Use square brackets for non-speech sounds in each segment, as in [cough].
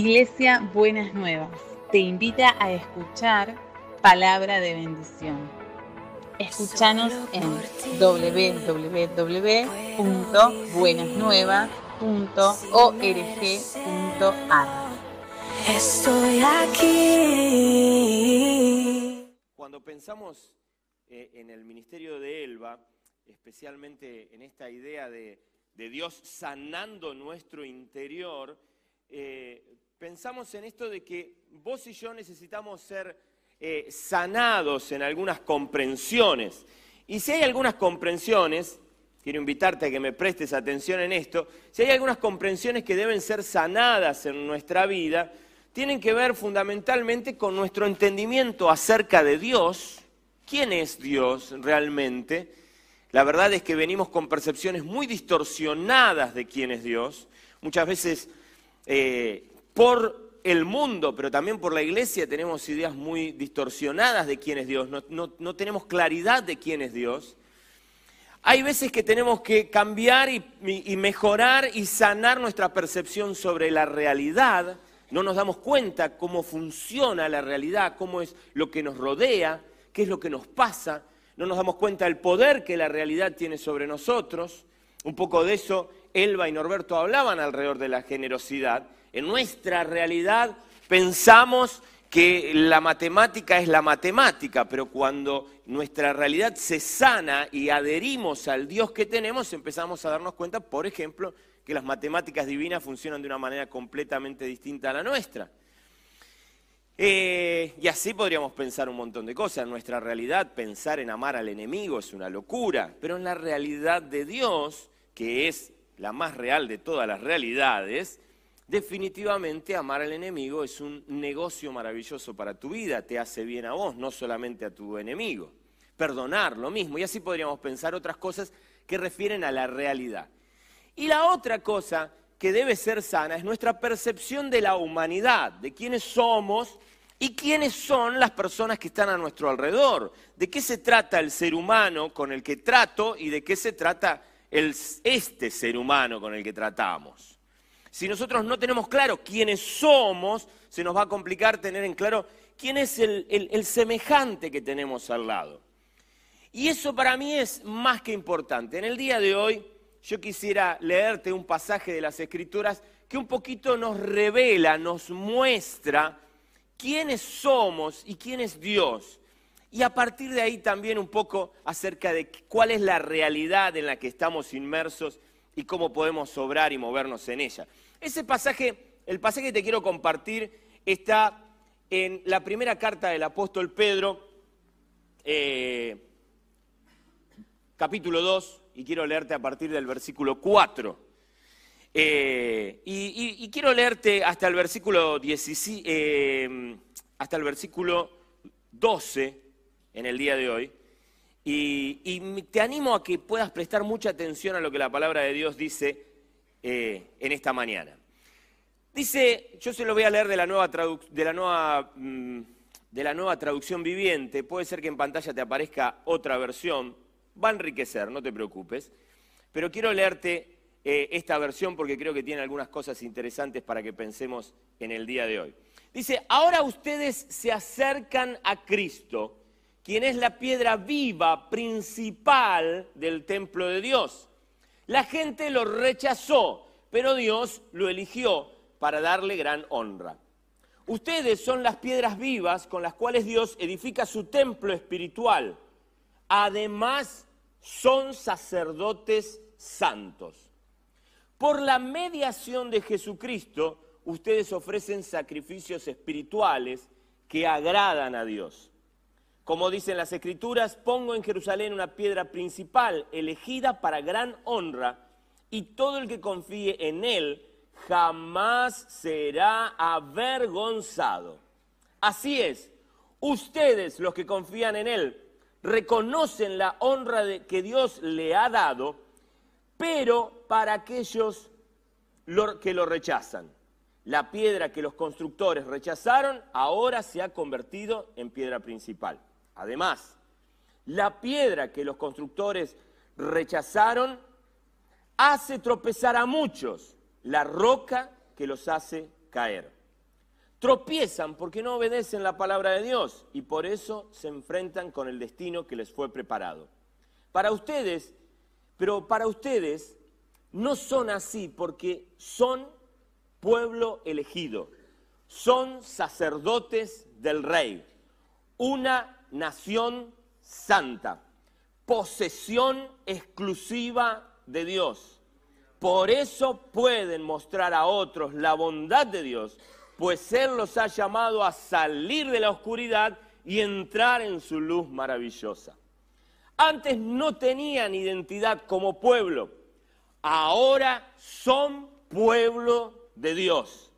Iglesia Buenas Nuevas te invita a escuchar palabra de bendición. Escúchanos en www.buenasnuevas.org.ar. Estoy aquí. Cuando pensamos eh, en el ministerio de Elba, especialmente en esta idea de, de Dios sanando nuestro interior, eh, pensamos en esto de que vos y yo necesitamos ser eh, sanados en algunas comprensiones. Y si hay algunas comprensiones, quiero invitarte a que me prestes atención en esto, si hay algunas comprensiones que deben ser sanadas en nuestra vida, tienen que ver fundamentalmente con nuestro entendimiento acerca de Dios, quién es Dios realmente. La verdad es que venimos con percepciones muy distorsionadas de quién es Dios. Muchas veces eh, por el mundo, pero también por la iglesia tenemos ideas muy distorsionadas de quién es Dios, no, tenemos claridad de quién es Dios. Hay veces que tenemos que cambiar y, mejorar y sanar nuestra percepción sobre la realidad. No nos damos cuenta cómo funciona la realidad, cómo es lo que nos rodea, qué es lo que nos pasa. No nos damos cuenta del poder que la realidad tiene sobre nosotros. Un poco de eso Elba y Norberto hablaban alrededor de la generosidad. En nuestra realidad pensamos que la matemática es la matemática, pero cuando nuestra realidad se sana y adherimos al Dios que tenemos, empezamos a darnos cuenta, por ejemplo, que las matemáticas divinas funcionan de una manera completamente distinta a la nuestra. Eh, y así podríamos pensar un montón de cosas. En nuestra realidad, pensar en amar al enemigo es una locura, pero en la realidad de Dios, que es la más real de todas las realidades, definitivamente amar al enemigo es un negocio maravilloso para tu vida, te hace bien a vos, no solamente a tu enemigo. Perdonar, lo mismo, y así podríamos pensar otras cosas que refieren a la realidad. Y la otra cosa que debe ser sana es nuestra percepción de la humanidad, de quiénes somos y quiénes son las personas que están a nuestro alrededor, de qué se trata el ser humano con el que trato y de qué se trata este ser humano con el que tratamos. Si nosotros no tenemos claro quiénes somos, se nos va a complicar tener en claro quién es el, semejante que tenemos al lado. Y eso para mí es más que importante. En el día de hoy yo quisiera leerte un pasaje de las Escrituras que un poquito nos revela, nos muestra quiénes somos y quién es Dios y a partir de ahí también un poco acerca de cuál es la realidad en la que estamos inmersos y cómo podemos obrar y movernos en ella. Ese pasaje, el pasaje que te quiero compartir, está en la primera carta del apóstol Pedro, eh, capítulo 2, y quiero leerte a partir del versículo 4. Eh, y, quiero leerte hasta el versículo, eh, hasta el versículo 12 en el día de hoy. Y, te animo a que puedas prestar mucha atención a lo que la palabra de Dios dice eh, en esta mañana. Dice, yo se lo voy a leer de la, nueva de, la nueva, mm, de la nueva traducción viviente, puede ser que en pantalla te aparezca otra versión, va a enriquecer, no te preocupes, pero quiero leerte eh, esta versión porque creo que tiene algunas cosas interesantes para que pensemos en el día de hoy. Dice, ahora ustedes se acercan a Cristo quien es la piedra viva principal del templo de Dios. La gente lo rechazó, pero Dios lo eligió para darle gran honra. Ustedes son las piedras vivas con las cuales Dios edifica su templo espiritual. Además, son sacerdotes santos. Por la mediación de Jesucristo, ustedes ofrecen sacrificios espirituales que agradan a Dios. Como dicen las escrituras, pongo en Jerusalén una piedra principal, elegida para gran honra, y todo el que confíe en él jamás será avergonzado. Así es, ustedes los que confían en él reconocen la honra que Dios le ha dado, pero para aquellos que lo rechazan. La piedra que los constructores rechazaron ahora se ha convertido en piedra principal. Además, la piedra que los constructores rechazaron hace tropezar a muchos, la roca que los hace caer. tropiezan porque no obedecen la palabra de Dios y por eso se enfrentan con el destino que les fue preparado. Para ustedes, pero para ustedes no son así porque son pueblo elegido, son sacerdotes del rey, una nación santa, posesión exclusiva de Dios. Por eso pueden mostrar a otros la bondad de Dios, pues Él los ha llamado a salir de la oscuridad y entrar en su luz maravillosa. Antes no tenían identidad como pueblo, ahora son pueblo de Dios.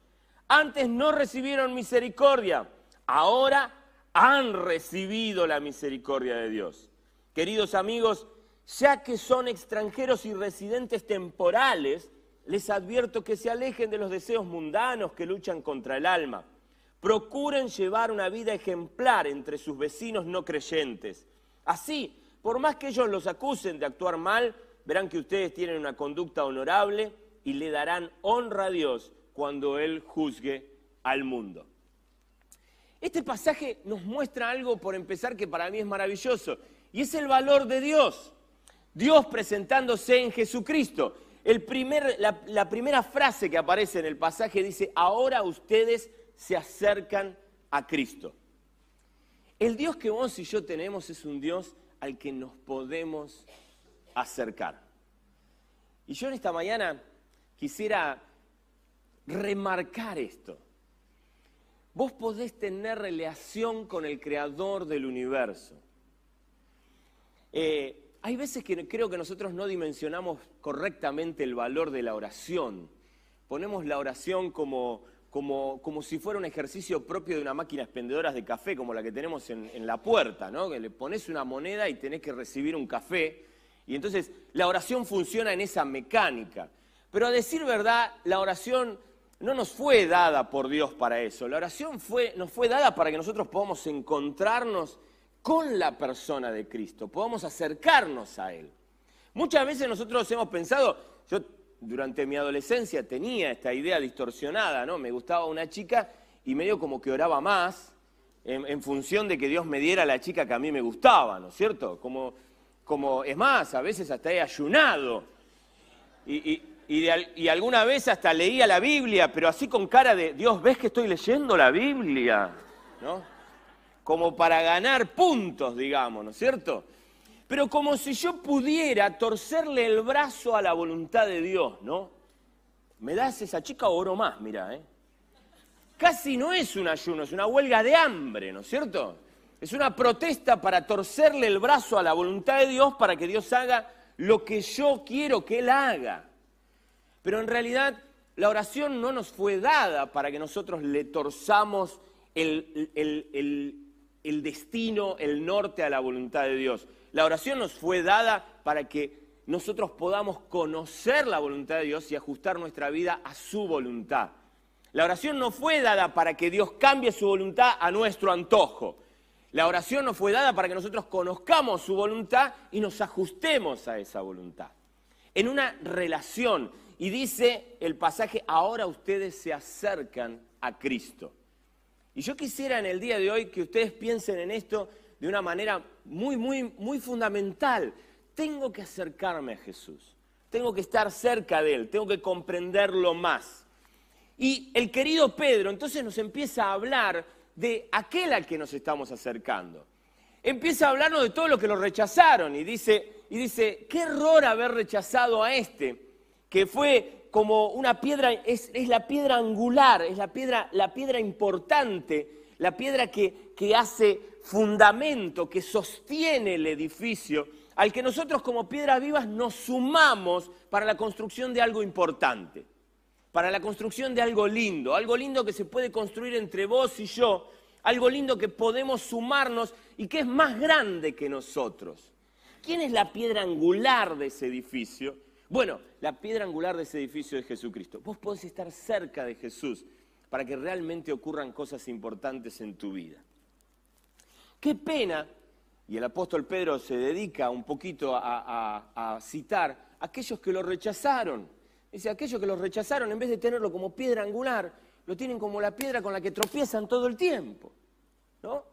Antes no recibieron misericordia, ahora han recibido la misericordia de Dios. Queridos amigos, ya que son extranjeros y residentes temporales, les advierto que se alejen de los deseos mundanos que luchan contra el alma. Procuren llevar una vida ejemplar entre sus vecinos no creyentes. Así, por más que ellos los acusen de actuar mal, verán que ustedes tienen una conducta honorable y le darán honra a Dios cuando Él juzgue al mundo. Este pasaje nos muestra algo, por empezar, que para mí es maravilloso, y es el valor de Dios. Dios presentándose en Jesucristo. La, la primera frase que aparece en el pasaje dice, ahora ustedes se acercan a Cristo. El Dios que vos y yo tenemos es un Dios al que nos podemos acercar. Y yo en esta mañana quisiera remarcar esto. Vos podés tener relación con el creador del universo. Eh, hay veces que creo que nosotros no dimensionamos correctamente el valor de la oración. Ponemos la oración como, como, como si fuera un ejercicio propio de una máquina expendedora de café, como la que tenemos en, en la puerta, ¿no? Que le pones una moneda y tenés que recibir un café. Y entonces la oración funciona en esa mecánica. Pero a decir verdad, la oración no nos fue dada por Dios para eso. La oración fue, nos fue dada para que nosotros podamos encontrarnos con la persona de Cristo, podamos acercarnos a Él. Muchas veces nosotros hemos pensado, yo durante mi adolescencia tenía esta idea distorsionada, ¿no? Me gustaba una chica y medio como que oraba más en, función de que Dios me diera la chica que a mí me gustaba, ¿no es cierto? Como, como es más, a veces hasta he ayunado. Y, y, de, y, alguna vez hasta leía la Biblia, pero así con cara de, Dios, ¿ves que estoy leyendo la Biblia? ¿No? como para ganar puntos, digamos, ¿no es cierto? Pero como si yo pudiera torcerle el brazo a la voluntad de Dios, ¿no? ¿Me das esa chica oro más? Mira, ¿eh? Casi no es un ayuno, es una huelga de hambre, ¿no es cierto? Es una protesta para torcerle el brazo a la voluntad de Dios para que Dios haga lo que yo quiero que Él haga. Pero en realidad la oración no nos fue dada para que nosotros le torzamos el, el, destino, el norte a la voluntad de Dios. La oración nos fue dada para que nosotros podamos conocer la voluntad de Dios y ajustar nuestra vida a su voluntad. La oración no fue dada para que Dios cambie su voluntad a nuestro antojo. La oración nos fue dada para que nosotros conozcamos su voluntad y nos ajustemos a esa voluntad. En una relación, y dice el pasaje, ahora ustedes se acercan a Cristo. Y yo quisiera en el día de hoy que ustedes piensen en esto de una manera muy, muy, muy fundamental. Tengo que acercarme a Jesús, tengo que estar cerca de Él, tengo que comprenderlo más. Y el querido Pedro entonces nos empieza a hablar de aquel al que nos estamos acercando. Empieza a hablarnos de todo lo que lo rechazaron y dice, y dice, qué error haber rechazado a este, que fue como una piedra, es, es, la piedra angular, es la piedra, la piedra importante, la piedra que, que hace fundamento, que sostiene el edificio, al que nosotros como piedras vivas nos sumamos para la construcción de algo importante, para la construcción de algo lindo, algo lindo que se puede construir entre vos y yo, algo lindo que podemos sumarnos y que es más grande que nosotros. ¿Quién es la piedra angular de ese edificio? Bueno, la piedra angular de ese edificio es Jesucristo. Vos podés estar cerca de Jesús para que realmente ocurran cosas importantes en tu vida. Qué pena, y el apóstol Pedro se dedica un poquito a, citar a aquellos que lo rechazaron. Dice, aquellos que lo rechazaron, en vez de tenerlo como piedra angular, lo tienen como la piedra con la que tropiezan todo el tiempo. ¿no?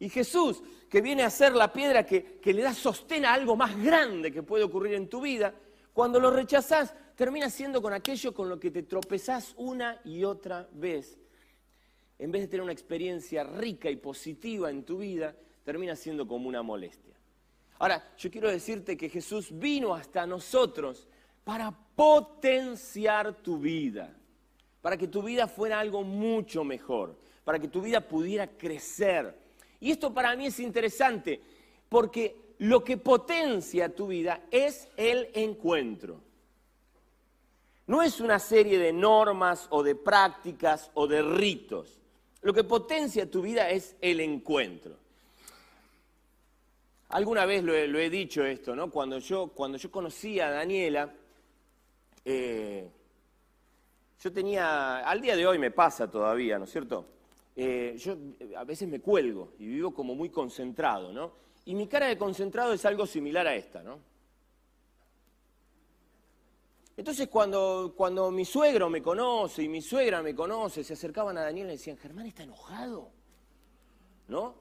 Y Jesús, que viene a ser la piedra que, que le da sostén a algo más grande que puede ocurrir en tu vida, cuando lo rechazás, termina siendo con aquello con lo que te tropezás una y otra vez. En vez de tener una experiencia rica y positiva en tu vida, termina siendo como una molestia. Ahora, yo quiero decirte que Jesús vino hasta nosotros para potenciar tu vida, para que tu vida fuera algo mucho mejor, para que tu vida pudiera crecer. Y esto para mí es interesante, porque lo que potencia tu vida es el encuentro. No es una serie de normas o de prácticas o de ritos. Lo que potencia tu vida es el encuentro. Alguna vez lo he, dicho esto, ¿no? Cuando yo, cuando yo conocí a Daniela, eh, yo tenía, al día de hoy me pasa todavía, ¿no es cierto? Eh, yo eh, a veces me cuelgo y vivo como muy concentrado, ¿no? Y mi cara de concentrado es algo similar a esta, ¿no? Entonces cuando, cuando mi suegro me conoce y mi suegra me conoce, se acercaban a Daniela y decían, Germán está enojado, ¿no?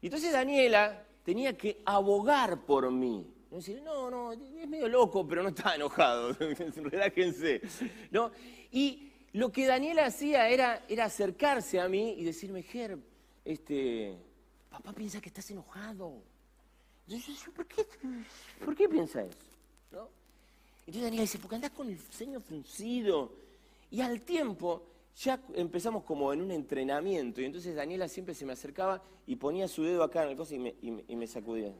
Y entonces Daniela tenía que abogar por mí. Decir, no, no, es medio loco, pero no está enojado, [laughs] relájense. ¿no? Y lo que Daniela hacía era, era acercarse a mí y decirme, Ger, este, papá piensa que estás enojado. Entonces yo, ¿por qué, ¿por qué piensa eso? ¿No? Entonces Daniela dice, porque andás con el ceño fruncido. Y al tiempo ya empezamos como en un entrenamiento y entonces Daniela siempre se me acercaba y ponía su dedo acá en el coso y me, y sacudía.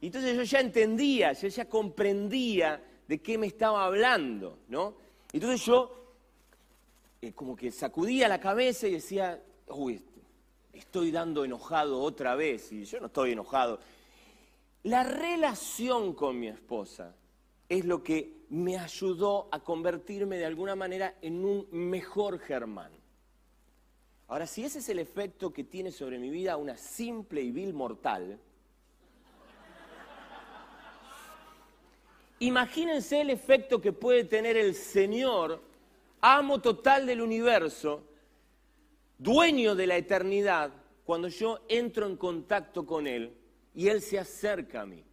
Y entonces yo ya entendía, yo ya comprendía de qué me estaba hablando, ¿no? Entonces yo eh, como que sacudía la cabeza y decía, uy, estoy dando enojado otra vez, y yo no estoy enojado. La relación con mi esposa es lo que me ayudó a convertirme de alguna manera en un mejor Germán. Ahora, si ese es el efecto que tiene sobre mi vida una simple y vil mortal, imagínense el efecto que puede tener el Señor, amo total del universo, dueño de la eternidad, cuando yo entro en contacto con Él y Él se acerca a mí.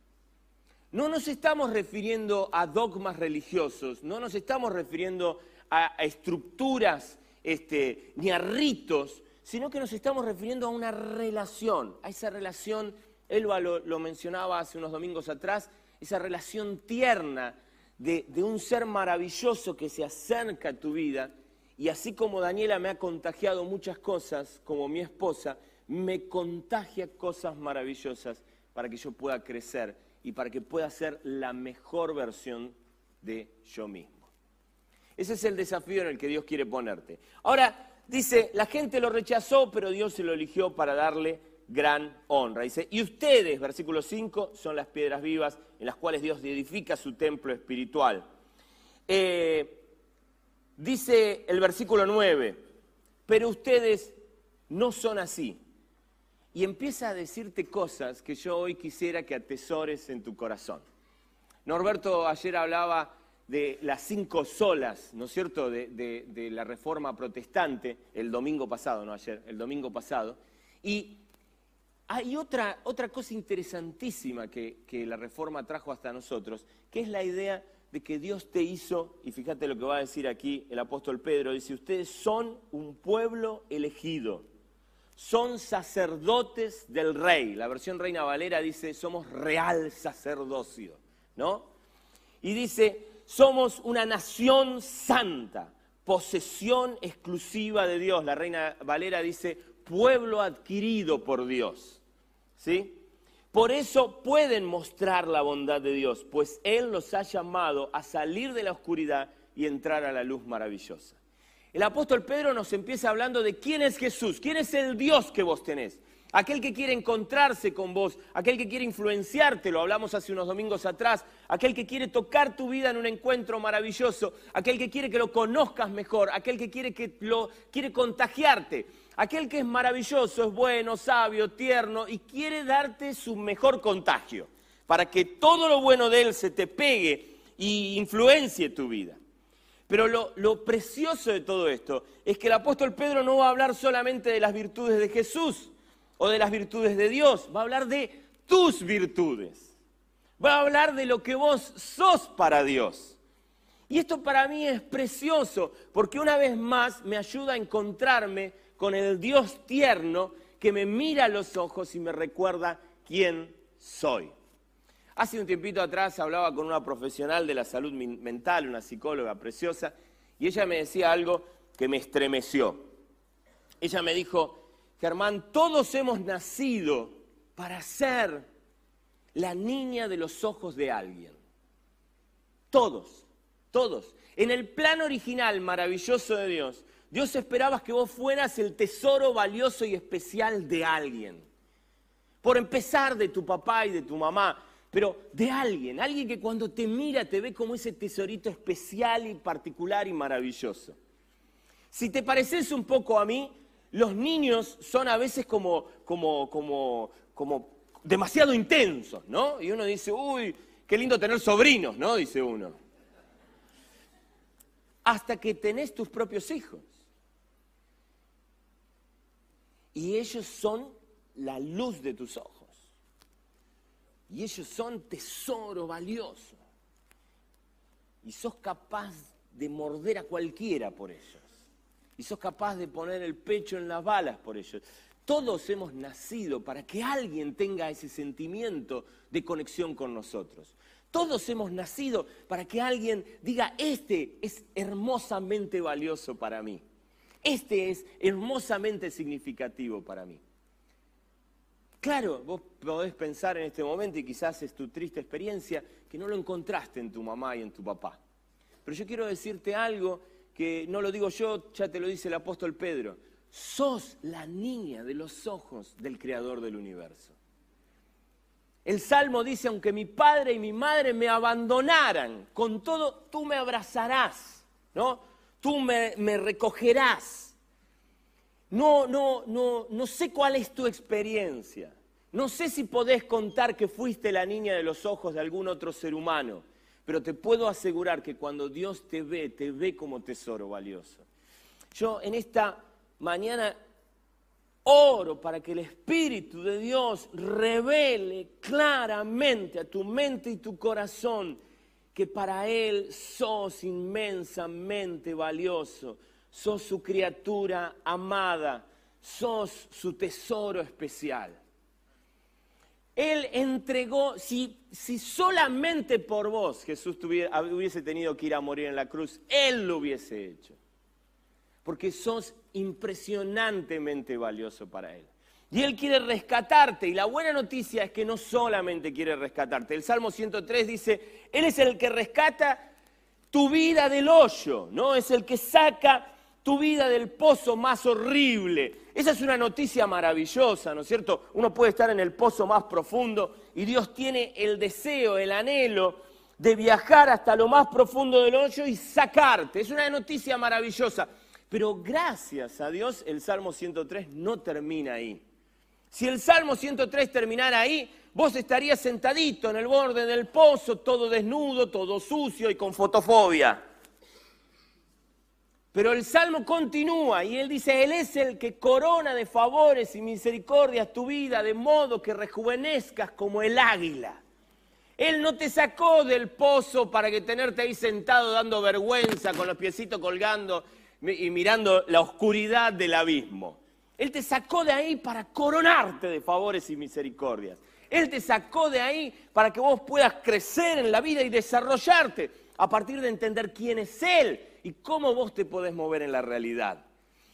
No nos estamos refiriendo a dogmas religiosos, no nos estamos refiriendo a, estructuras este, ni a ritos, sino que nos estamos refiriendo a una relación, a esa relación, Elba lo, mencionaba hace unos domingos atrás, esa relación tierna de un ser maravilloso que se acerca a tu vida y así como Daniela me ha contagiado muchas cosas, como mi esposa, me contagia cosas maravillosas para que yo pueda crecer y para que pueda ser la mejor versión de yo mismo. Ese es el desafío en el que Dios quiere ponerte. Ahora, dice, la gente lo rechazó, pero Dios se lo eligió para darle gran honra. Dice, y ustedes, versículo 5, son las piedras vivas en las cuales Dios edifica su templo espiritual. Eh, dice el versículo 9, pero ustedes no son así y empieza a decirte cosas que yo hoy quisiera que atesores en tu corazón. Norberto ayer hablaba de las cinco solas, ¿no es cierto?, de, la reforma protestante, el domingo pasado, no ayer, el domingo pasado. Y hay otra, otra cosa interesantísima que, que la reforma trajo hasta nosotros, que es la idea de que Dios te hizo, y fíjate lo que va a decir aquí el apóstol Pedro, dice, ustedes son un pueblo elegido son sacerdotes del rey. La versión Reina Valera dice, somos real sacerdocio, ¿no? Y dice, somos una nación santa, posesión exclusiva de Dios. La Reina Valera dice, pueblo adquirido por Dios, ¿sí? Por eso pueden mostrar la bondad de Dios, pues Él los ha llamado a salir de la oscuridad y entrar a la luz maravillosa. El apóstol Pedro nos empieza hablando de quién es Jesús, quién es el Dios que vos tenés. Aquel que quiere encontrarse con vos, aquel que quiere influenciarte, lo hablamos hace unos domingos atrás, aquel que quiere tocar tu vida en un encuentro maravilloso, aquel que quiere que lo conozcas mejor, aquel que quiere que lo quiere contagiarte, aquel que es maravilloso, es bueno, sabio, tierno y quiere darte su mejor contagio, para que todo lo bueno de él se te pegue y influencie tu vida. Pero lo, lo precioso de todo esto es que el apóstol Pedro no va a hablar solamente de las virtudes de Jesús o de las virtudes de Dios, va a hablar de tus virtudes. Va a hablar de lo que vos sos para Dios. Y esto para mí es precioso, porque una vez más me ayuda a encontrarme con el Dios tierno que me mira a los ojos y me recuerda quién soy. Hace un tiempito atrás hablaba con una profesional de la salud mental, una psicóloga preciosa, y ella me decía algo que me estremeció. Ella me dijo, Germán, todos hemos nacido para ser la niña de los ojos de alguien. Todos, todos. En el plan original maravilloso de Dios, Dios esperaba que vos fueras el tesoro valioso y especial de alguien. Por empezar de tu papá y de tu mamá, pero de alguien, alguien que cuando te mira te ve como ese tesorito especial y particular y maravilloso. Si te pareces un poco a mí, los niños son a veces como, como, como, como demasiado intensos, ¿no? Y uno dice, uy, qué lindo tener sobrinos, ¿no? Dice uno. Hasta que tenés tus propios hijos. Y ellos son la luz de tus ojos. Y ellos son tesoro valioso. Y sos capaz de morder a cualquiera por ellos. Y sos capaz de poner el pecho en las balas por ellos. Todos hemos nacido para que alguien tenga ese sentimiento de conexión con nosotros. Todos hemos nacido para que alguien diga, este es hermosamente valioso para mí. Este es hermosamente significativo para mí. Claro, vos podés pensar en este momento, y quizás es tu triste experiencia, que no lo encontraste en tu mamá y en tu papá. Pero yo quiero decirte algo que no lo digo yo, ya te lo dice el apóstol Pedro. Sos la niña de los ojos del creador del universo. El Salmo dice, aunque mi padre y mi madre me abandonaran, con todo tú me abrazarás, ¿no? Tú me, recogerás. No, no, no, no sé cuál es tu experiencia. No sé si podés contar que fuiste la niña de los ojos de algún otro ser humano, pero te puedo asegurar que cuando Dios te ve, te ve como tesoro valioso. Yo en esta mañana oro para que el Espíritu de Dios revele claramente a tu mente y tu corazón que para Él sos inmensamente valioso sos su criatura amada, sos su tesoro especial. Él entregó, si, si solamente por vos Jesús tuviera, hubiese tenido que ir a morir en la cruz, Él lo hubiese hecho. Porque sos impresionantemente valioso para Él. Y Él quiere rescatarte. Y la buena noticia es que no solamente quiere rescatarte. El Salmo 103 dice, Él es el que rescata tu vida del hoyo, ¿no? Es el que saca tu vida del pozo más horrible. Esa es una noticia maravillosa, ¿no es cierto? Uno puede estar en el pozo más profundo y Dios tiene el deseo, el anhelo de viajar hasta lo más profundo del hoyo y sacarte. Es una noticia maravillosa. Pero gracias a Dios el Salmo 103 no termina ahí. Si el Salmo 103 terminara ahí, vos estarías sentadito en el borde del pozo, todo desnudo, todo sucio y con fotofobia. Pero el salmo continúa y él dice, Él es el que corona de favores y misericordias tu vida, de modo que rejuvenezcas como el águila. Él no te sacó del pozo para que tenerte ahí sentado dando vergüenza, con los piecitos colgando y mirando la oscuridad del abismo. Él te sacó de ahí para coronarte de favores y misericordias. Él te sacó de ahí para que vos puedas crecer en la vida y desarrollarte a partir de entender quién es Él y cómo vos te podés mover en la realidad.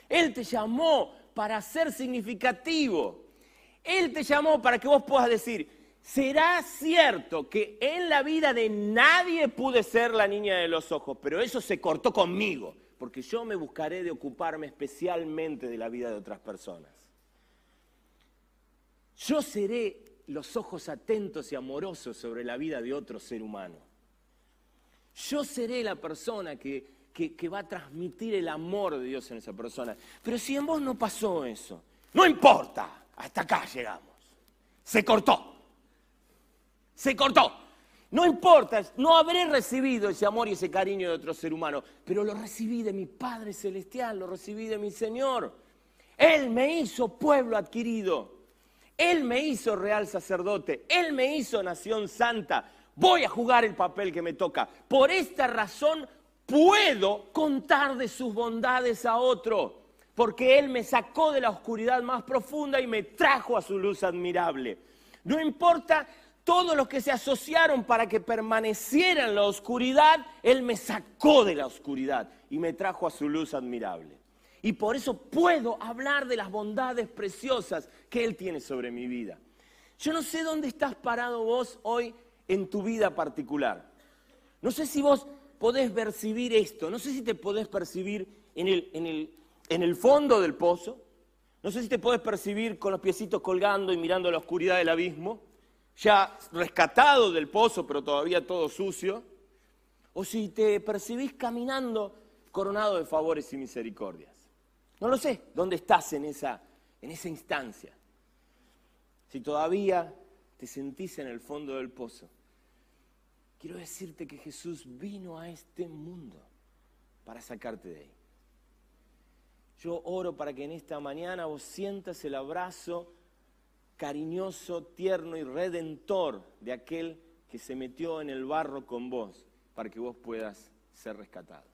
Él te llamó para ser significativo. Él te llamó para que vos puedas decir, será cierto que en la vida de nadie pude ser la niña de los ojos, pero eso se cortó conmigo, porque yo me buscaré de ocuparme especialmente de la vida de otras personas. Yo seré los ojos atentos y amorosos sobre la vida de otro ser humano. Yo seré la persona que que, va a transmitir el amor de Dios en esa persona. Pero si en vos no pasó eso, no importa, hasta acá llegamos. Se cortó. Se cortó. No importa, no habré recibido ese amor y ese cariño de otro ser humano, pero lo recibí de mi Padre Celestial, lo recibí de mi Señor. Él me hizo pueblo adquirido. Él me hizo real sacerdote. Él me hizo nación santa. Voy a jugar el papel que me toca. Por esta razón puedo contar de sus bondades a otro. Porque Él me sacó de la oscuridad más profunda y me trajo a su luz admirable. No importa todos los que se asociaron para que permaneciera en la oscuridad, Él me sacó de la oscuridad y me trajo a su luz admirable. Y por eso puedo hablar de las bondades preciosas que Él tiene sobre mi vida. Yo no sé dónde estás parado vos hoy en tu vida particular. No sé si vos podés percibir esto, no sé si te podés percibir en el, en el, fondo del pozo, no sé si te podés percibir con los piecitos colgando y mirando la oscuridad del abismo, ya rescatado del pozo pero todavía todo sucio, o si te percibís caminando coronado de favores y misericordias. No lo sé, ¿dónde estás en esa, en esa instancia? Si todavía te sentís en el fondo del pozo, quiero decirte que Jesús vino a este mundo para sacarte de ahí. Yo oro para que en esta mañana vos sientas el abrazo cariñoso, tierno y redentor de aquel que se metió en el barro con vos para que vos puedas ser rescatado.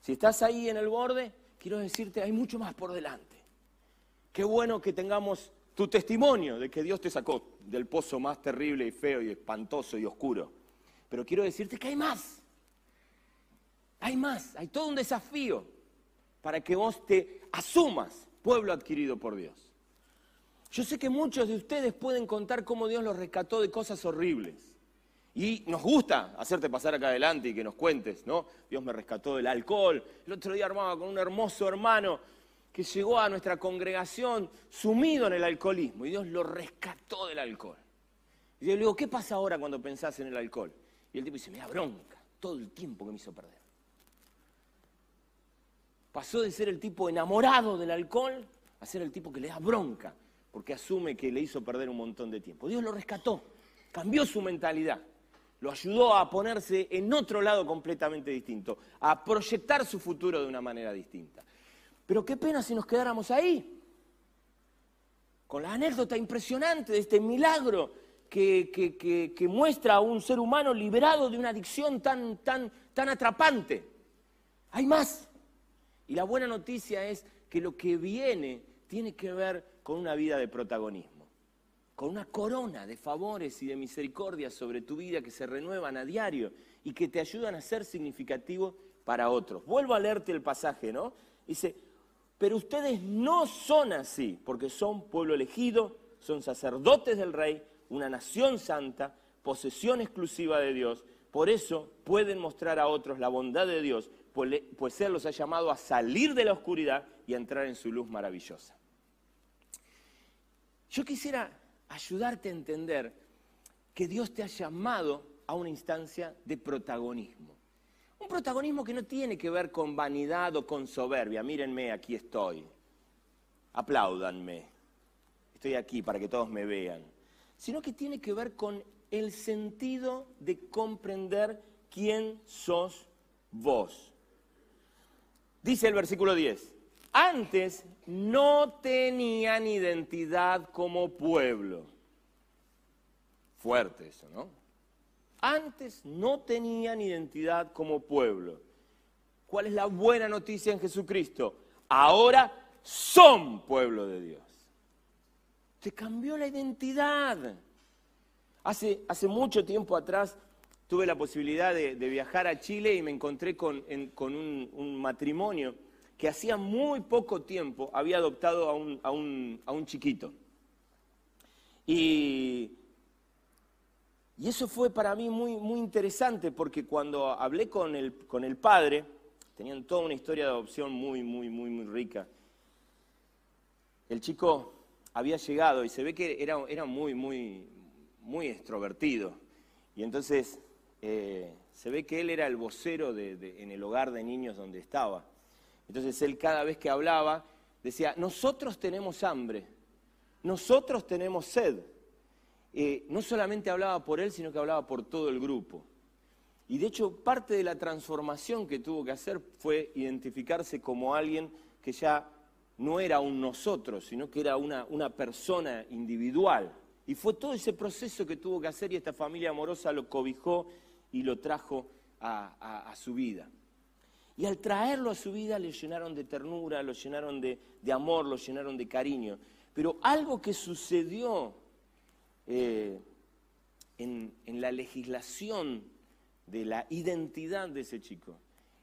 Si estás ahí en el borde, quiero decirte, hay mucho más por delante. Qué bueno que tengamos tu testimonio de que Dios te sacó del pozo más terrible y feo y espantoso y oscuro. Pero quiero decirte que hay más. Hay más, hay todo un desafío para que vos te asumas pueblo adquirido por Dios. Yo sé que muchos de ustedes pueden contar cómo Dios los rescató de cosas horribles. Y nos gusta hacerte pasar acá adelante y que nos cuentes, ¿no? Dios me rescató del alcohol. El otro día armaba con un hermoso hermano que llegó a nuestra congregación sumido en el alcoholismo y Dios lo rescató del alcohol. Y yo le digo, ¿qué pasa ahora cuando pensás en el alcohol? Y el tipo dice, me da bronca todo el tiempo que me hizo perder. Pasó de ser el tipo enamorado del alcohol a ser el tipo que le da bronca, porque asume que le hizo perder un montón de tiempo. Dios lo rescató, cambió su mentalidad lo ayudó a ponerse en otro lado completamente distinto, a proyectar su futuro de una manera distinta. Pero qué pena si nos quedáramos ahí, con la anécdota impresionante de este milagro que, muestra a un ser humano liberado de una adicción tan, tan, tan atrapante. Hay más. Y la buena noticia es que lo que viene tiene que ver con una vida de protagonismo con una corona de favores y de misericordia sobre tu vida que se renuevan a diario y que te ayudan a ser significativo para otros. Vuelvo a leerte el pasaje, ¿no? Dice, pero ustedes no son así, porque son pueblo elegido, son sacerdotes del rey, una nación santa, posesión exclusiva de Dios. Por eso pueden mostrar a otros la bondad de Dios, pues, pues Él los ha llamado a salir de la oscuridad y a entrar en su luz maravillosa. Yo quisiera ayudarte a entender que Dios te ha llamado a una instancia de protagonismo. Un protagonismo que no tiene que ver con vanidad o con soberbia. Mírenme, aquí estoy. Apláudanme. Estoy aquí para que todos me vean. Sino que tiene que ver con el sentido de comprender quién sos vos. Dice el versículo 10, antes no tenían identidad como pueblo. Fuerte eso, ¿no? Antes no tenían identidad como pueblo. ¿Cuál es la buena noticia en Jesucristo? Ahora son pueblo de Dios. Te cambió la identidad. Hace, hace mucho tiempo atrás tuve la posibilidad de, viajar a Chile y me encontré con, un matrimonio que hacía muy poco tiempo había adoptado a un, a un, chiquito. Y, y, eso fue para mí muy, muy interesante porque cuando hablé con el, con el padre, tenían toda una historia de adopción muy, muy, muy, muy rica. El chico había llegado y se ve que era, era muy, muy, muy extrovertido. Y entonces eh, se ve que él era el vocero de, en el hogar de niños donde estaba. Entonces él cada vez que hablaba decía, nosotros tenemos hambre, nosotros tenemos sed. eh, no solamente hablaba por él, sino que hablaba por todo el grupo. Y de hecho, parte de la transformación que tuvo que hacer fue identificarse como alguien que ya no era un nosotros, sino que era una, persona individual. Y fue todo ese proceso que tuvo que hacer y esta familia amorosa lo cobijó y lo trajo a su vida. Y al traerlo a su vida le llenaron de ternura, lo llenaron de, amor, lo llenaron de cariño. Pero algo que sucedió eh, en, en la legislación de la identidad de ese chico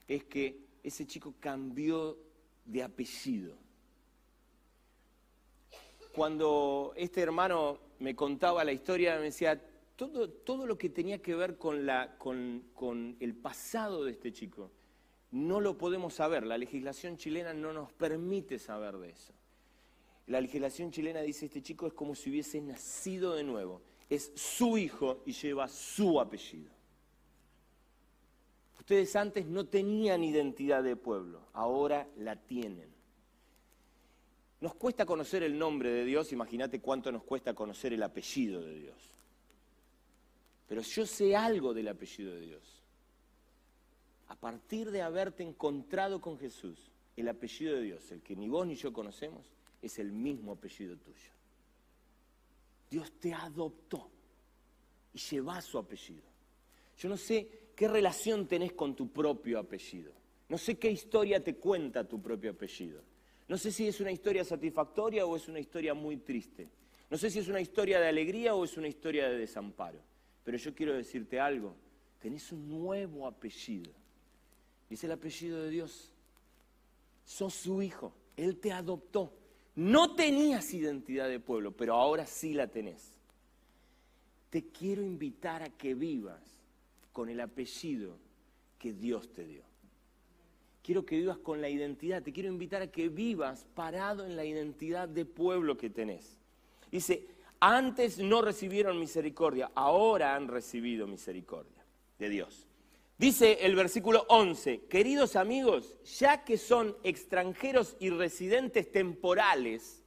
es que ese chico cambió de apellido. Cuando este hermano me contaba la historia, me decía, todo, todo lo que tenía que ver con, con el pasado de este chico, no lo podemos saber. La legislación chilena no nos permite saber de eso. La legislación chilena dice, este chico es como si hubiese nacido de nuevo. Es su hijo y lleva su apellido. Ustedes antes no tenían identidad de pueblo, ahora la tienen. Nos cuesta conocer el nombre de Dios, imagínate cuánto nos cuesta conocer el apellido de Dios. Pero yo sé algo del apellido de Dios a partir de haberte encontrado con Jesús, el apellido de Dios, el que ni vos ni yo conocemos, es el mismo apellido tuyo. Dios te adoptó y lleva su apellido. Yo no sé qué relación tenés con tu propio apellido. No sé qué historia te cuenta tu propio apellido. No sé si es una historia satisfactoria o es una historia muy triste. No sé si es una historia de alegría o es una historia de desamparo. Pero yo quiero decirte algo. Tenés un nuevo apellido. Es el apellido de Dios. Sos su hijo. Él te adoptó. No tenías identidad de pueblo, pero ahora sí la tenés. Te quiero invitar a que vivas con el apellido que Dios te dio. Quiero que vivas con la identidad. Te quiero invitar a que vivas parado en la identidad de pueblo que tenés. Dice, antes no recibieron misericordia, ahora han recibido misericordia de Dios. Dice el versículo 11, queridos amigos, ya que son extranjeros y residentes temporales,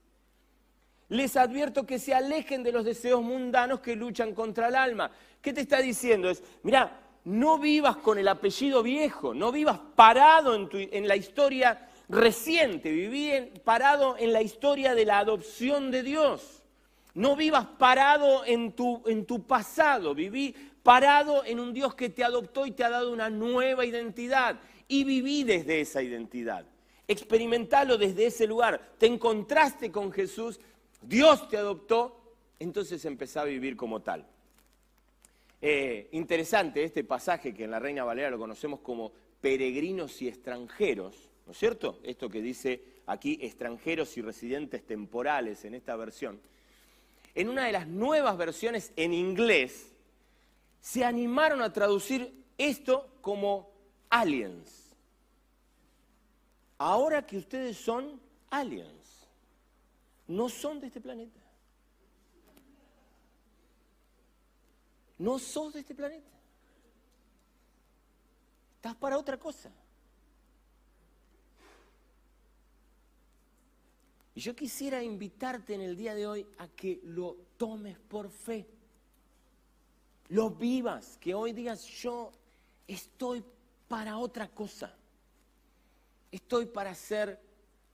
les advierto que se alejen de los deseos mundanos que luchan contra el alma. ¿Qué te está diciendo? Es, mira, no vivas con el apellido viejo, no vivas parado en, la historia reciente, viví parado en la historia de la adopción de Dios. No vivas parado en tu, en tu pasado, viví parado en un Dios que te adoptó y te ha dado una nueva identidad. Y viví desde esa identidad. Experimentalo desde ese lugar. Te encontraste con Jesús, Dios te adoptó, entonces empezá a vivir como tal. Eh, interesante este pasaje que en la Reina Valera lo conocemos como peregrinos y extranjeros, ¿no es cierto? Esto que dice aquí extranjeros y residentes temporales en esta versión. En una de las nuevas versiones en inglés, se animaron a traducir esto como aliens. Ahora que ustedes son aliens, no son de este planeta. No sos de este planeta. Estás para otra cosa. Y yo quisiera invitarte en el día de hoy a que lo tomes por fe lo vivas, que hoy digas, yo estoy para otra cosa. Estoy para ser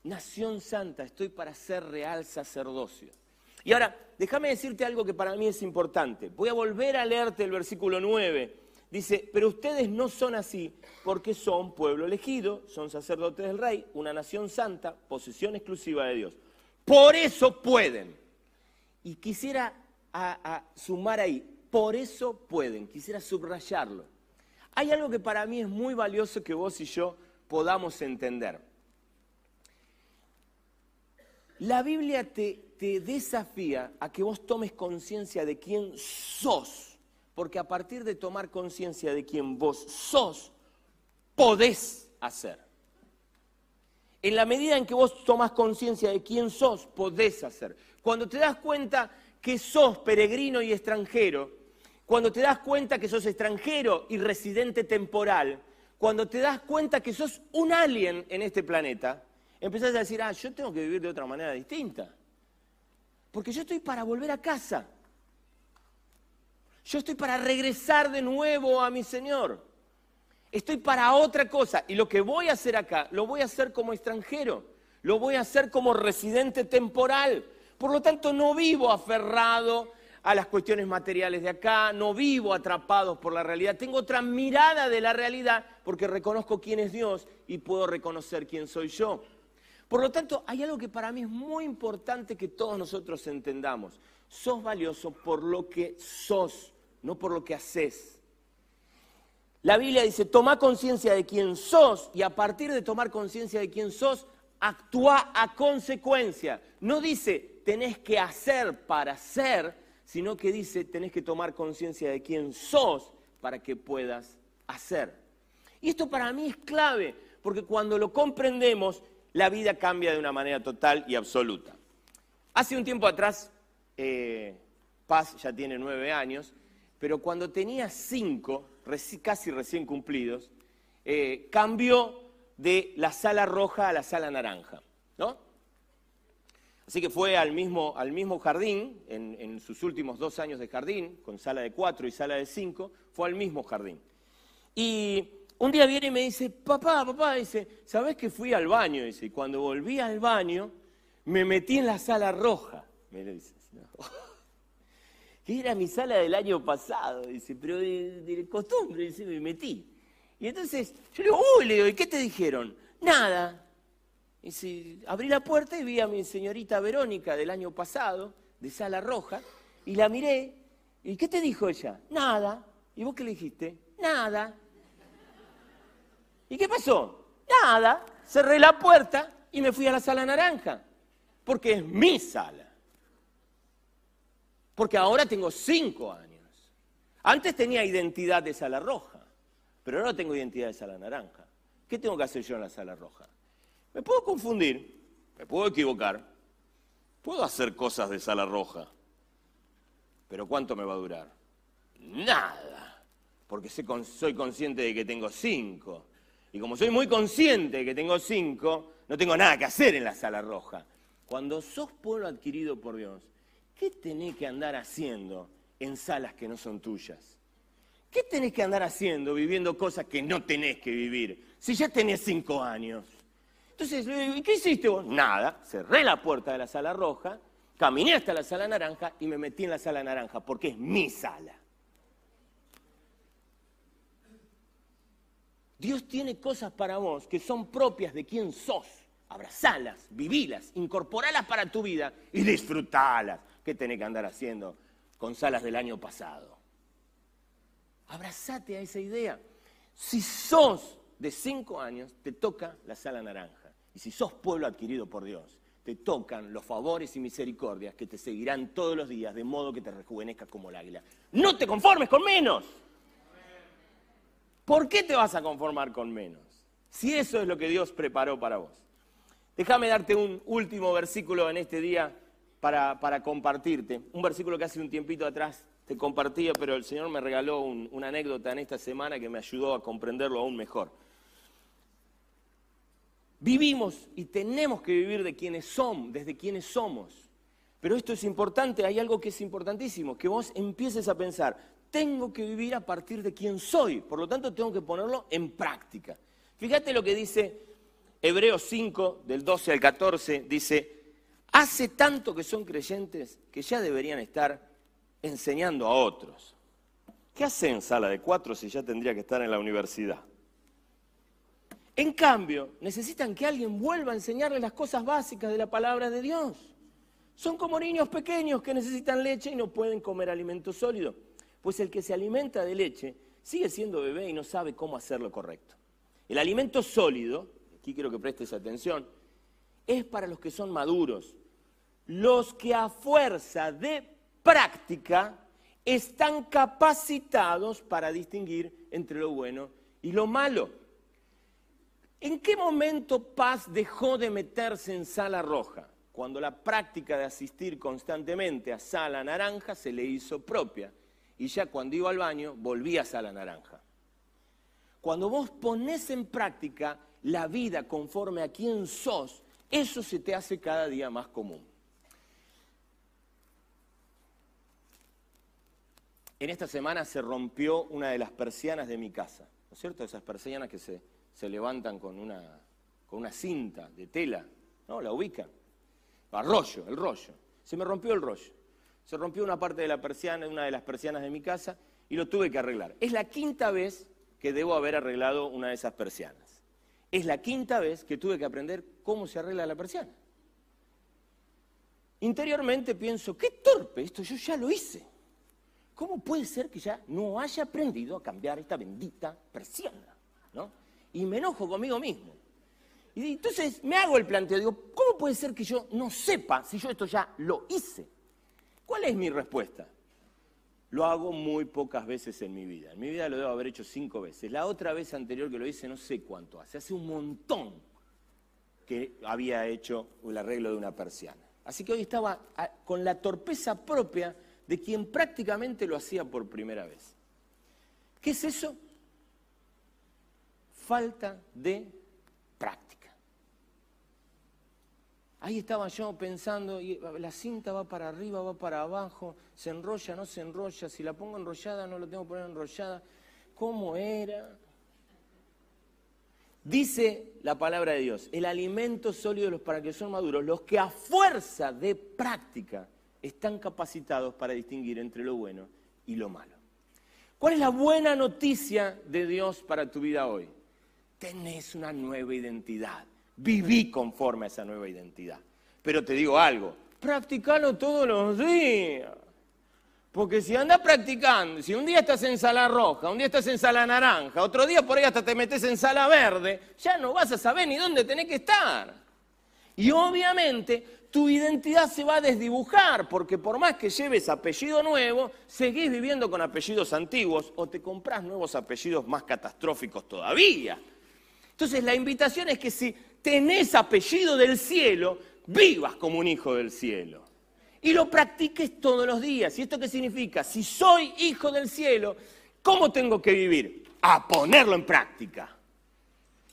nación santa, estoy para ser real sacerdocio. Y ahora, déjame decirte algo que para mí es importante. Voy a volver a leerte el versículo 9. Dice, pero ustedes no son así porque son pueblo elegido, son sacerdotes del rey, una nación santa, posesión exclusiva de Dios. Por eso pueden. Y quisiera sumar ahí, por eso pueden. Quisiera subrayarlo. Hay algo que para mí es muy valioso que vos y yo podamos entender. La Biblia te, te desafía a que vos tomes conciencia de quién sos, porque a partir de tomar conciencia de quién vos sos, podés hacer. En la medida en que vos tomas conciencia de quién sos, podés hacer. Cuando te das cuenta que sos peregrino y extranjero, cuando te das cuenta que sos extranjero y residente temporal, cuando te das cuenta que sos un alien en este planeta, empezás a decir, ah, yo tengo que vivir de otra manera distinta. Porque yo estoy para volver a casa. Yo estoy para regresar de nuevo a mi Señor. Estoy para otra cosa. Y lo que voy a hacer acá, lo voy a hacer como extranjero. Lo voy a hacer como residente temporal. Por lo tanto, no vivo aferrado a las cuestiones materiales de acá, no vivo atrapado por la realidad. Tengo otra mirada de la realidad porque reconozco quién es Dios y puedo reconocer quién soy yo. Por lo tanto, hay algo que para mí es muy importante que todos nosotros entendamos. Sos valioso por lo que sos, no por lo que haces. La Biblia dice, toma conciencia de quién sos y a partir de tomar conciencia de quién sos, actúa a consecuencia. No dice, tenés que hacer para ser, sino que dice, tenés que tomar conciencia de quién sos para que puedas hacer. Y esto para mí es clave, porque cuando lo comprendemos, la vida cambia de una manera total y absoluta. Hace un tiempo atrás, eh, Paz ya tiene nueve años, pero cuando tenía cinco, casi recién cumplidos, eh, cambió de la sala roja a la sala naranja, ¿no? Así que fue al mismo, al mismo jardín, en, en, sus últimos dos años de jardín, con sala de cuatro y sala de cinco, fue al mismo jardín. Y un día viene y me dice, papá, papá, dice, ¿sabes que fui al baño? Dice, y cuando volví al baño, me metí en la sala roja. Me lo dice, [laughs] que era mi sala del año pasado, dice, pero de, costumbre, dice, me metí. Y entonces yo le digo, uy, le digo, ¿y qué te dijeron? Nada. Dice, abrí la puerta y vi a mi señorita Verónica del año pasado, de sala roja, y la miré. ¿Y qué te dijo ella? Nada. ¿Y vos qué le dijiste? Nada. ¿Y qué pasó? Nada. Cerré la puerta y me fui a la sala naranja, porque es mi sala. Porque ahora tengo cinco años. Antes tenía identidad de sala roja, pero ahora tengo identidad de sala naranja. ¿Qué tengo que hacer yo en la sala roja? Me puedo confundir, me puedo equivocar, puedo hacer cosas de sala roja, pero ¿cuánto me va a durar? Nada, porque soy consciente de que tengo cinco. Y como soy muy consciente de que tengo cinco, no tengo nada que hacer en la sala roja. Cuando sos pueblo adquirido por Dios, ¿qué tenés que andar haciendo en salas que no son tuyas? ¿Qué tenés que andar haciendo viviendo cosas que no tenés que vivir? Si ya tenés cinco años. Entonces, ¿y qué hiciste vos? Nada, cerré la puerta de la sala roja, caminé hasta la sala naranja y me metí en la sala naranja, porque es mi sala. Dios tiene cosas para vos que son propias de quien sos. Abrazalas, vivilas, incorporalas para tu vida y disfrutalas. ¿Qué tenés que andar haciendo con salas del año pasado? Abrazate a esa idea. Si sos de cinco años, te toca la sala naranja. Y si sos pueblo adquirido por Dios, te tocan los favores y misericordias que te seguirán todos los días, de modo que te rejuvenezcas como el águila. No te conformes con menos. ¿Por qué te vas a conformar con menos? Si eso es lo que Dios preparó para vos. Déjame darte un último versículo en este día para, compartirte. Un versículo que hace un tiempito atrás te compartía, pero el Señor me regaló una anécdota en esta semana que me ayudó a comprenderlo aún mejor. Vivimos y tenemos que vivir de quienes somos, desde quienes somos. Pero esto es importante, hay algo que es importantísimo, que vos empieces a pensar, tengo que vivir a partir de quién soy, por lo tanto tengo que ponerlo en práctica. Fíjate lo que dice Hebreos 5, del 12 al 14, dice, hace tanto que son creyentes que ya deberían estar enseñando a otros. ¿Qué hacen en sala de cuatro si ya tendría que estar en la universidad? En cambio, necesitan que alguien vuelva a enseñarles las cosas básicas de la palabra de Dios. Son como niños pequeños que necesitan leche y no pueden comer alimento sólido. Pues el que se alimenta de leche sigue siendo bebé y no sabe cómo hacerlo correcto. El alimento sólido, aquí quiero que prestes atención, es para los que son maduros, los que a fuerza de práctica están capacitados para distinguir entre lo bueno y lo malo. ¿En qué momento Paz dejó de meterse en sala roja? Cuando la práctica de asistir constantemente a sala naranja se le hizo propia y ya cuando iba al baño volvías a la naranja. Cuando vos pones en práctica la vida conforme a quien sos, eso se te hace cada día más común. En esta semana se rompió una de las persianas de mi casa, ¿no es cierto? Esas persianas que se, se levantan con una, con una cinta de tela, ¿no? La ubican. El rollo, el rollo. Se me rompió el rollo. Se rompió una parte de la persiana, una de las persianas de mi casa, y lo tuve que arreglar. Es la quinta vez que debo haber arreglado una de esas persianas. Es la quinta vez que tuve que aprender cómo se arregla la persiana. Interiormente pienso, qué torpe, esto yo ya lo hice. ¿Cómo puede ser que ya no haya aprendido a cambiar esta bendita persiana? ¿no? Y me enojo conmigo mismo. Y entonces me hago el planteo, digo, ¿cómo puede ser que yo no sepa si yo esto ya lo hice? ¿Cuál es mi respuesta? Lo hago muy pocas veces en mi vida. En mi vida lo debo haber hecho cinco veces. La otra vez anterior que lo hice no sé cuánto hace. Hace un montón que había hecho el arreglo de una persiana. Así que hoy estaba con la torpeza propia de quien prácticamente lo hacía por primera vez. ¿Qué es eso? Falta de práctica. Ahí estaba yo pensando, y la cinta va para arriba, va para abajo, se enrolla, no se enrolla, si la pongo enrollada, no la tengo que poner enrollada. ¿Cómo era? Dice la palabra de Dios, el alimento sólido los para que son maduros, los que a fuerza de práctica están capacitados para distinguir entre lo bueno y lo malo. ¿Cuál es la buena noticia de Dios para tu vida hoy? Tenés una nueva identidad. Viví conforme a esa nueva identidad. Pero te digo algo, practicalo todos los días. Porque si andas practicando, si un día estás en sala roja, un día estás en sala naranja, otro día por ahí hasta te metes en sala verde, ya no vas a saber ni dónde tenés que estar. Y obviamente tu identidad se va a desdibujar, porque por más que lleves apellido nuevo, seguís viviendo con apellidos antiguos o te compras nuevos apellidos más catastróficos todavía. Entonces la invitación es que si tenés apellido del cielo, vivas como un hijo del cielo. Y lo practiques todos los días. ¿Y esto qué significa? Si soy hijo del cielo, ¿cómo tengo que vivir? A ponerlo en práctica.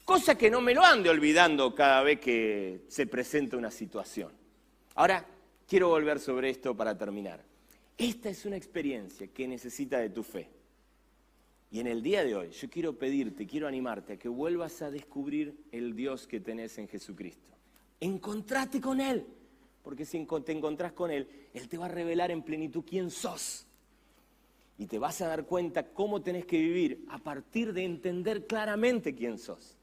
Cosa que no me lo ande olvidando cada vez que se presenta una situación. Ahora, quiero volver sobre esto para terminar. Esta es una experiencia que necesita de tu fe. Y en el día de hoy yo quiero pedirte, quiero animarte a que vuelvas a descubrir el Dios que tenés en Jesucristo. Encontrate con Él, porque si te encontrás con Él, Él te va a revelar en plenitud quién sos. Y te vas a dar cuenta cómo tenés que vivir a partir de entender claramente quién sos.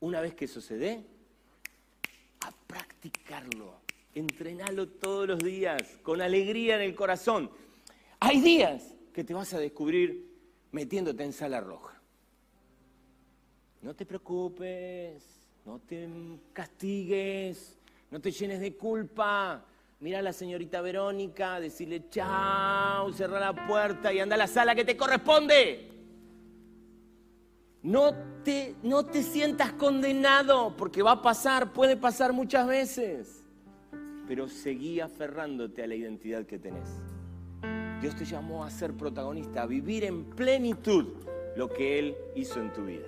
Una vez que eso se dé, a practicarlo entrenalo todos los días, con alegría en el corazón. Hay días que te vas a descubrir metiéndote en sala roja. No te preocupes, no te castigues, no te llenes de culpa. Mira a la señorita Verónica, decirle chao, cerra la puerta y anda a la sala que te corresponde. No te, no te sientas condenado porque va a pasar, puede pasar muchas veces pero seguí aferrándote a la identidad que tenés. Dios te llamó a ser protagonista, a vivir en plenitud lo que Él hizo en tu vida.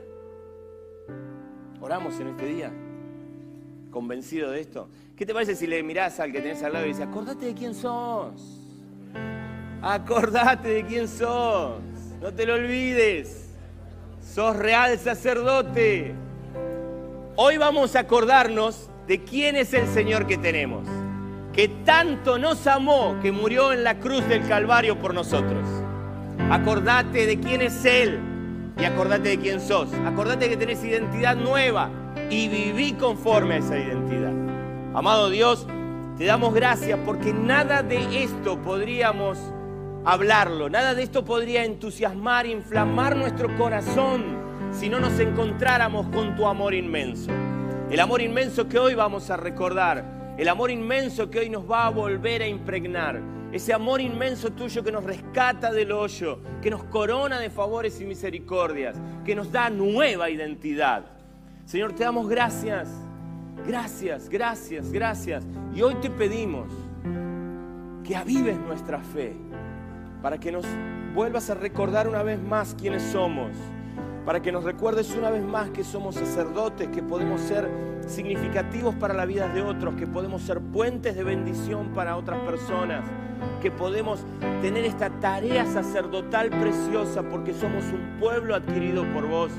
Oramos en este día, convencido de esto. ¿Qué te parece si le mirás al que tenés al lado y dices, acordate de quién sos? Acordate de quién sos. No te lo olvides. Sos real sacerdote. Hoy vamos a acordarnos de quién es el Señor que tenemos que tanto nos amó que murió en la cruz del Calvario por nosotros. Acordate de quién es Él y acordate de quién sos. Acordate que tenés identidad nueva y viví conforme a esa identidad. Amado Dios, te damos gracias porque nada de esto podríamos hablarlo, nada de esto podría entusiasmar, inflamar nuestro corazón si no nos encontráramos con tu amor inmenso. El amor inmenso que hoy vamos a recordar el amor inmenso que hoy nos va a volver a impregnar, ese amor inmenso tuyo que nos rescata del hoyo, que nos corona de favores y misericordias, que nos da nueva identidad. Señor, te damos gracias, gracias, gracias, gracias. Y hoy te pedimos que avives nuestra fe, para que nos vuelvas a recordar una vez más quiénes somos, para que nos recuerdes una vez más que somos sacerdotes, que podemos ser significativos para la vida de otros, que podemos ser puentes de bendición para otras personas, que podemos tener esta tarea sacerdotal preciosa porque somos un pueblo adquirido por vos,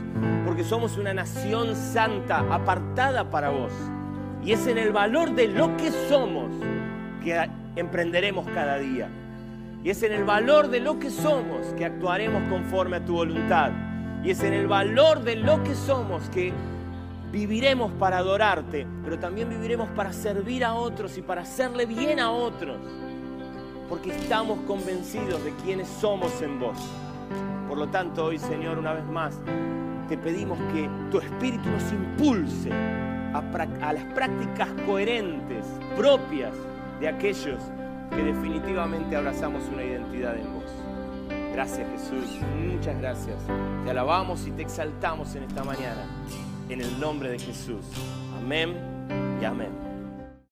porque somos una nación santa, apartada para vos. Y es en el valor de lo que somos que emprenderemos cada día. Y es en el valor de lo que somos que actuaremos conforme a tu voluntad. Y es en el valor de lo que somos que viviremos para adorarte, pero también viviremos para servir a otros y para hacerle bien a otros. Porque estamos convencidos de quiénes somos en vos. Por lo tanto, hoy, Señor, una vez más, te pedimos que tu Espíritu nos impulse a, a las prácticas coherentes, propias de aquellos que definitivamente abrazamos una identidad en vos. Gracias Jesús, muchas gracias. Te alabamos y te exaltamos en esta mañana. En el nombre de Jesús. Amén y amén.